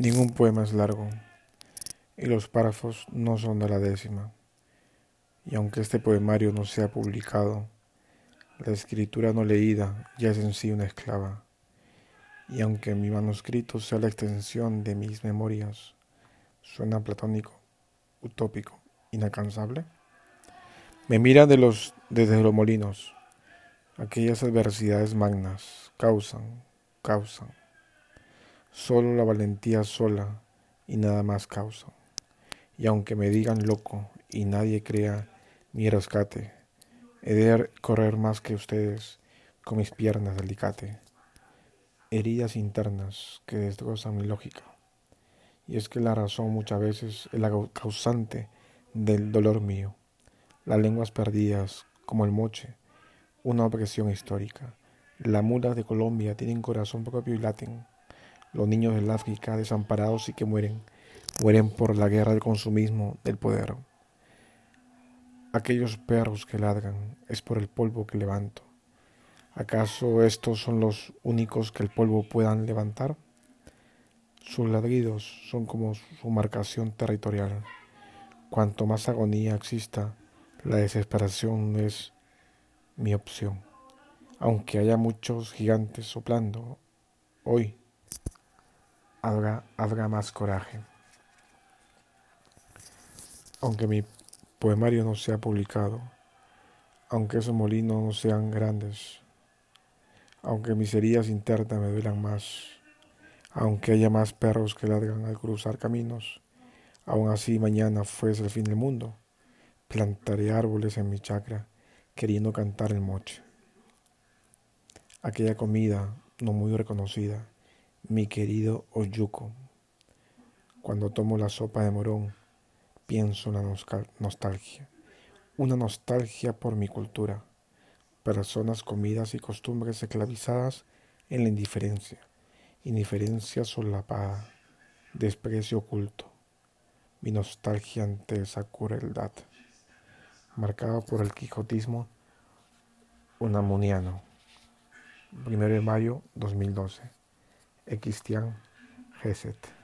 Ningún poema es largo y los párrafos no son de la décima. Y aunque este poemario no sea publicado, la escritura no leída ya es en sí una esclava. Y aunque mi manuscrito sea la extensión de mis memorias, suena platónico, utópico, inalcanzable. Me mira de los, desde los molinos. Aquellas adversidades magnas causan, causan. Solo la valentía sola y nada más causa. Y aunque me digan loco y nadie crea mi rescate, he de correr más que ustedes con mis piernas de. Heridas internas que destrozan mi lógica. Y es que la razón muchas veces es la causante del dolor mío. Las lenguas perdidas, como el moche, una opresión histórica. Las mulas de Colombia tienen corazón propio y laten. Los niños del África desamparados y que mueren, mueren por la guerra del consumismo del poder. Aquellos perros que ladran es por el polvo que levanto. ¿Acaso estos son los únicos que el polvo puedan levantar? Sus ladridos son como su marcación territorial. Cuanto más agonía exista, la desesperación es mi opción. Aunque haya muchos gigantes soplando, hoy habrá, habrá más coraje. Aunque mi poemario no sea publicado, aunque esos molinos no sean grandes, aunque mis heridas internas me duelan más, aunque haya más perros que ladran al cruzar caminos, aún así mañana fuese el fin del mundo, plantaré árboles en mi chacra queriendo cantar el moche. Aquella comida no muy reconocida, mi querido Oyuco. Cuando tomo la sopa de morón, pienso en la nostalgia, una nostalgia por mi cultura, personas, comidas y costumbres esclavizadas en la indiferencia, indiferencia solapada, desprecio oculto, mi nostalgia ante esa crueldad marcado por el quijotismo unamuniano. 1 de mayo 2012. Cristian Geset.